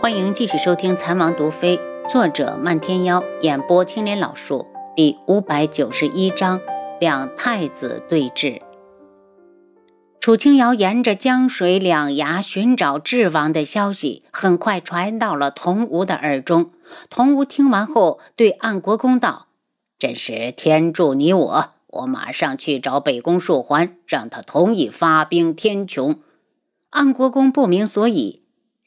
欢迎继续收听《残王毒妃》，作者漫天妖，演播青莲老树，第五百九十一章：两太子对峙。楚清瑶沿着江水两崖寻找智王的消息，很快传到了童无的耳中。童无听完后，对安国公道：“真是天助你我！我马上去找北宫树环，让他同意发兵天穹。”安国公不明所以。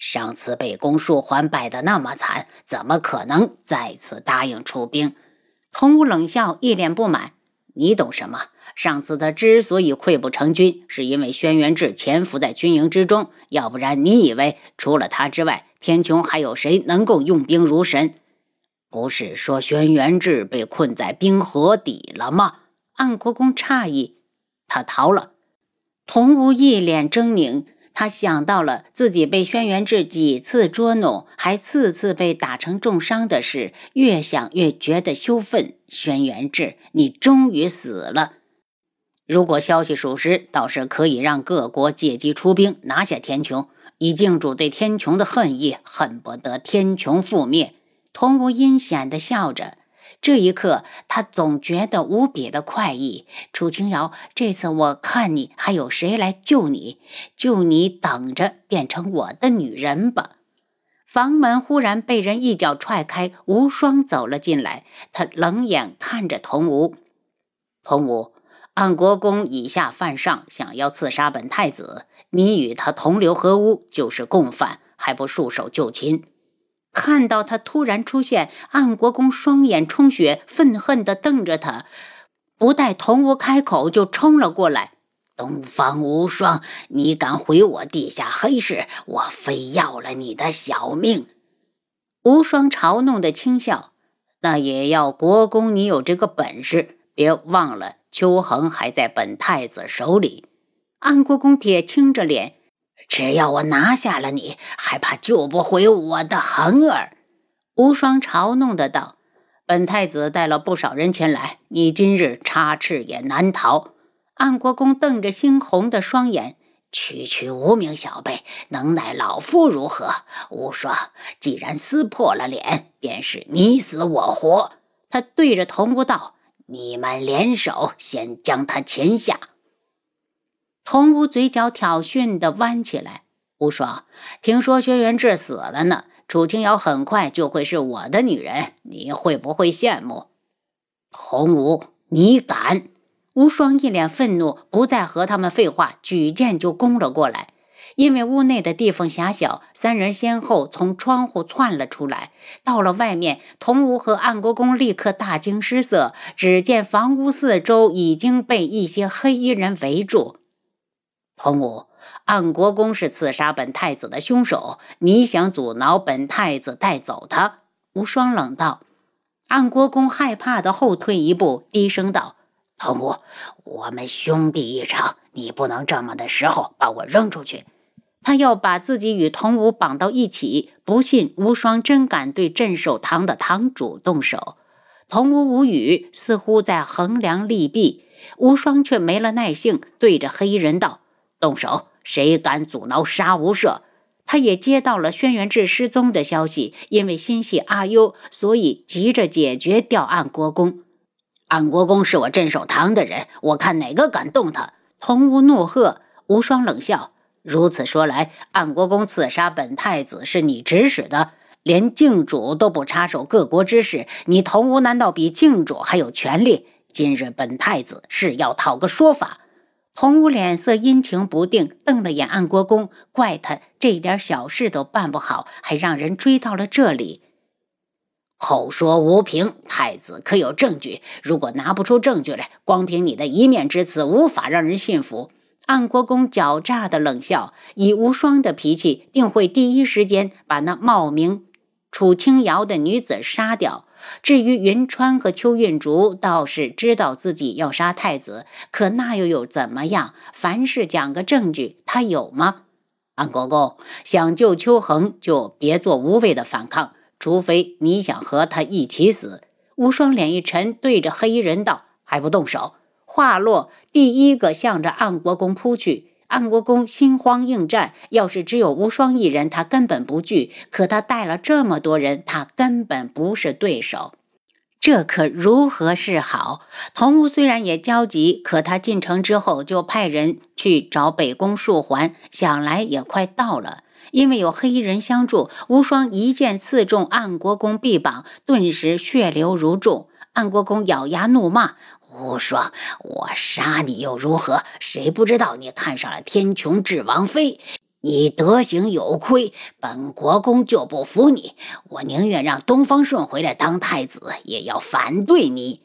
上次被公树环败得那么惨，怎么可能再次答应出兵？童武冷笑，一脸不满：“你懂什么？上次他之所以溃不成军，是因为轩辕志潜伏在军营之中。要不然，你以为除了他之外，天穹还有谁能够用兵如神？不是说轩辕志被困在冰河底了吗？”安国公诧异：“他逃了？”童武一脸狰狞。他想到了自己被轩辕志几次捉弄，还次次被打成重伤的事，越想越觉得羞愤。轩辕志，你终于死了！如果消息属实，倒是可以让各国借机出兵拿下天穹。以靖主对天穹的恨意，恨不得天穹覆灭。童无阴险地笑着。这一刻，他总觉得无比的快意。楚清瑶，这次我看你还有谁来救你？就你等着变成我的女人吧！房门忽然被人一脚踹开，无双走了进来。他冷眼看着童无，童无，安国公以下犯上，想要刺杀本太子。你与他同流合污，就是共犯，还不束手就擒？看到他突然出现，安国公双眼充血，愤恨地瞪着他，不待童无开口，就冲了过来。东方无双，你敢毁我地下黑市，我非要了你的小命！无双嘲弄的轻笑，那也要国公你有这个本事。别忘了，秋恒还在本太子手里。安国公铁青着脸。只要我拿下了你，还怕救不回我的恒儿？无双嘲弄的道：“本太子带了不少人前来，你今日插翅也难逃。”安国公瞪着猩红的双眼：“区区无名小辈，能奈老夫如何？”无双，既然撕破了脸，便是你死我活。他对着童无道：“你们联手，先将他擒下。”童无嘴角挑衅的弯起来。无双，听说轩辕志死了呢，楚清瑶很快就会是我的女人，你会不会羡慕？童无，你敢！无双一脸愤怒，不再和他们废话，举剑就攻了过来。因为屋内的地缝狭小，三人先后从窗户窜了出来。到了外面，童无和暗国公立刻大惊失色，只见房屋四周已经被一些黑衣人围住。童武，安国公是刺杀本太子的凶手，你想阻挠本太子带走他？无双冷道。安国公害怕的后退一步，低声道：“童武，我们兄弟一场，你不能这么的时候把我扔出去。”他要把自己与童武绑到一起，不信无双真敢对镇守堂的堂主动手。童武无语，似乎在衡量利弊。无双却没了耐性，对着黑衣人道。动手！谁敢阻挠杀无赦？他也接到了轩辕志失踪的消息，因为心系阿优，所以急着解决掉安国公。安国公是我镇守堂的人，我看哪个敢动他？童无怒喝。无双冷笑。如此说来，安国公刺杀本太子是你指使的，连靖主都不插手各国之事，你童无难道比靖主还有权利？今日本太子是要讨个说法。童武脸色阴晴不定，瞪了眼安国公，怪他这点小事都办不好，还让人追到了这里。口说无凭，太子可有证据？如果拿不出证据来，光凭你的一面之词，无法让人信服。安国公狡诈的冷笑，以无双的脾气，定会第一时间把那冒名楚清瑶的女子杀掉。至于云川和邱运竹，倒是知道自己要杀太子，可那又有怎么样？凡事讲个证据，他有吗？安国公想救邱恒，就别做无谓的反抗，除非你想和他一起死。无双脸一沉，对着黑衣人道：“还不动手！”话落，第一个向着安国公扑去。安国公心慌应战，要是只有无双一人，他根本不惧；可他带了这么多人，他根本不是对手。这可如何是好？童无虽然也焦急，可他进城之后就派人去找北宫树环，想来也快到了。因为有黑衣人相助，无双一剑刺中安国公臂膀，顿时血流如注。安国公咬牙怒骂。无双，我杀你又如何？谁不知道你看上了天穹智王妃？你德行有亏，本国公就不服你。我宁愿让东方顺回来当太子，也要反对你。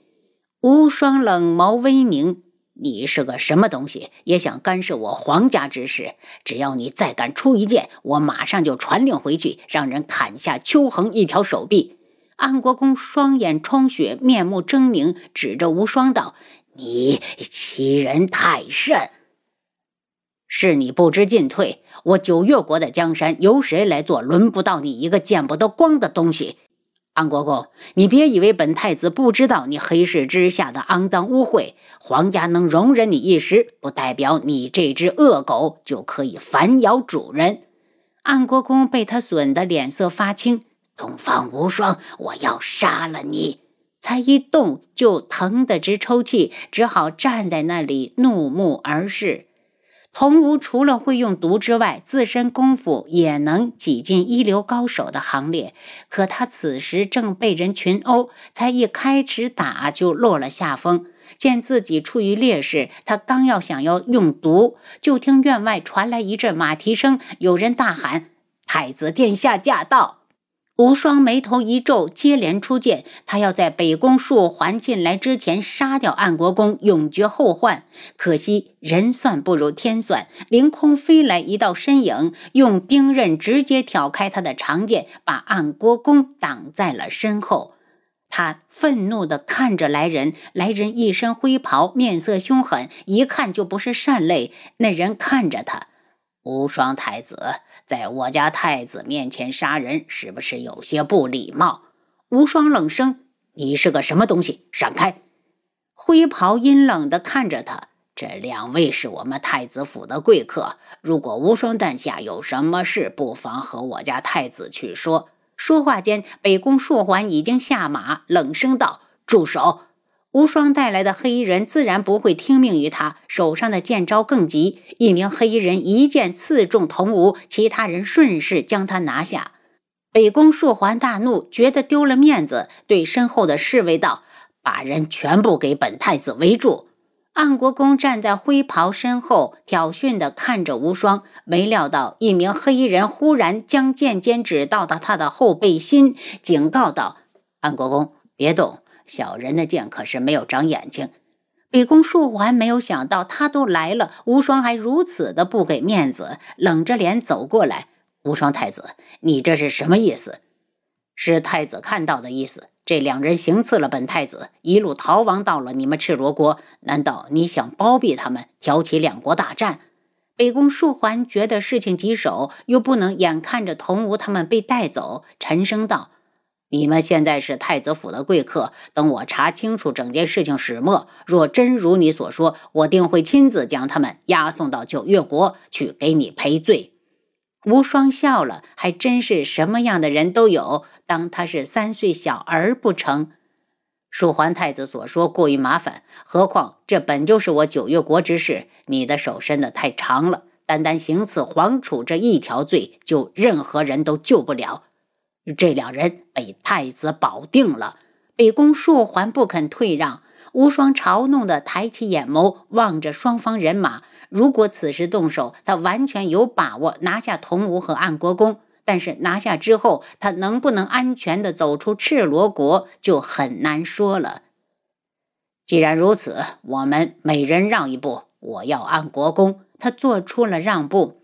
无双冷眸微凝，你是个什么东西？也想干涉我皇家之事？只要你再敢出一剑，我马上就传令回去，让人砍下秋恒一条手臂。安国公双眼充血，面目狰狞，指着无双道：“你欺人太甚！是你不知进退。我九月国的江山由谁来做？轮不到你一个见不得光的东西。安国公，你别以为本太子不知道你黑市之下的肮脏污秽。皇家能容忍你一时，不代表你这只恶狗就可以反咬主人。”安国公被他损得脸色发青。东方无双，我要杀了你！才一动就疼得直抽泣，只好站在那里怒目而视。童无除了会用毒之外，自身功夫也能挤进一流高手的行列。可他此时正被人群殴，才一开始打就落了下风。见自己处于劣势，他刚要想要用毒，就听院外传来一阵马蹄声，有人大喊：“太子殿下驾到！”无双眉头一皱，接连出剑。他要在北宫树环进来之前杀掉安国公，永绝后患。可惜人算不如天算，凌空飞来一道身影，用兵刃直接挑开他的长剑，把安国公挡在了身后。他愤怒地看着来人，来人一身灰袍，面色凶狠，一看就不是善类。那人看着他。无双太子在我家太子面前杀人，是不是有些不礼貌？无双冷声：“你是个什么东西？闪开！”灰袍阴冷地看着他。这两位是我们太子府的贵客，如果无双殿下有什么事，不妨和我家太子去说。说话间，北宫硕环已经下马，冷声道：“住手！”无双带来的黑衣人自然不会听命于他，手上的剑招更急。一名黑衣人一剑刺中童无，其他人顺势将他拿下。北宫硕环大怒，觉得丢了面子，对身后的侍卫道：“把人全部给本太子围住。”安国公站在灰袍身后，挑衅地看着无双，没料到一名黑衣人忽然将剑尖指到了他的后背心，警告道：“安国公，别动。”小人的剑可是没有长眼睛。北宫树环没有想到他都来了，无双还如此的不给面子，冷着脸走过来。无双太子，你这是什么意思？是太子看到的意思。这两人行刺了本太子，一路逃亡到了你们赤罗国。难道你想包庇他们，挑起两国大战？北宫树环觉得事情棘手，又不能眼看着童无他们被带走，沉声道。你们现在是太子府的贵客，等我查清楚整件事情始末，若真如你所说，我定会亲自将他们押送到九月国去给你赔罪。无双笑了，还真是什么样的人都有，当他是三岁小儿不成？蜀桓太子所说过于麻烦，何况这本就是我九月国之事，你的手伸得太长了，单单行刺皇储这一条罪，就任何人都救不了。这两人被太子保定了，北宫硕还不肯退让。无双嘲弄地抬起眼眸望着双方人马。如果此时动手，他完全有把握拿下童无和安国公。但是拿下之后，他能不能安全地走出赤罗国，就很难说了。既然如此，我们每人让一步。我要安国公。他做出了让步。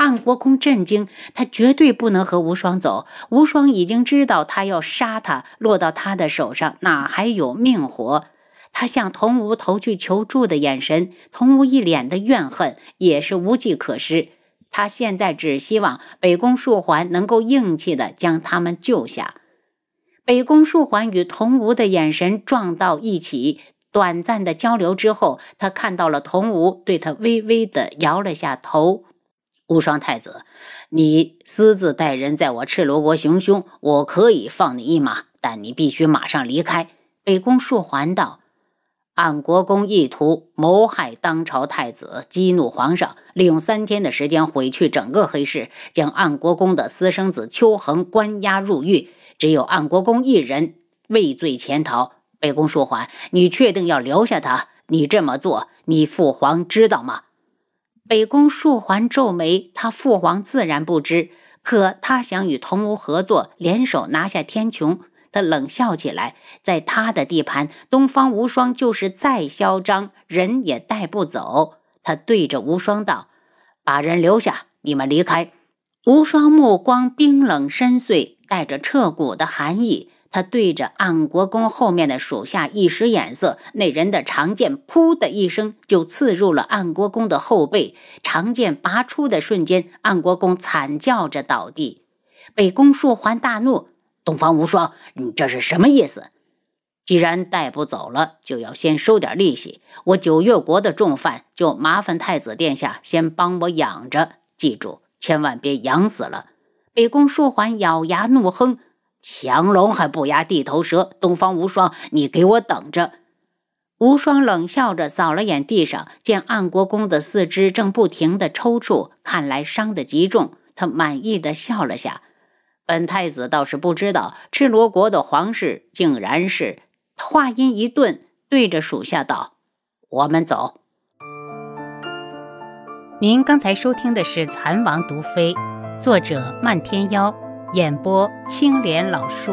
暗国公震惊，他绝对不能和无双走。无双已经知道他要杀他，落到他的手上哪还有命活？他向童无投去求助的眼神，童无一脸的怨恨，也是无计可施。他现在只希望北宫树环能够硬气的将他们救下。北宫树环与童无的眼神撞到一起，短暂的交流之后，他看到了童无，对他微微的摇了下头。无双太子，你私自带人在我赤罗国行凶，我可以放你一马，但你必须马上离开。北宫树还道：“安国公意图谋害当朝太子，激怒皇上，利用三天的时间毁去整个黑市，将安国公的私生子秋恒关押入狱，只有安国公一人畏罪潜逃。北宫树缓，你确定要留下他？你这么做，你父皇知道吗？”北宫树环皱眉，他父皇自然不知，可他想与童无合作，联手拿下天穹。他冷笑起来，在他的地盘，东方无双就是再嚣张，人也带不走。他对着无双道：“把人留下，你们离开。”无双目光冰冷深邃，带着彻骨的寒意。他对着安国公后面的属下一使眼色，那人的长剑“噗”的一声就刺入了安国公的后背。长剑拔出的瞬间，安国公惨叫着倒地。北宫树环大怒：“东方无双，你这是什么意思？既然带不走了，就要先收点利息。我九月国的重犯，就麻烦太子殿下先帮我养着。记住，千万别养死了。”北宫树环咬牙怒哼。强龙还不压地头蛇，东方无双，你给我等着！无双冷笑着扫了眼地上，见暗国公的四肢正不停地抽搐，看来伤得极重。他满意的笑了下。本太子倒是不知道，赤罗国的皇室竟然是……话音一顿，对着属下道：“我们走。”您刚才收听的是《蚕王毒妃》，作者漫天妖。演播青莲老树。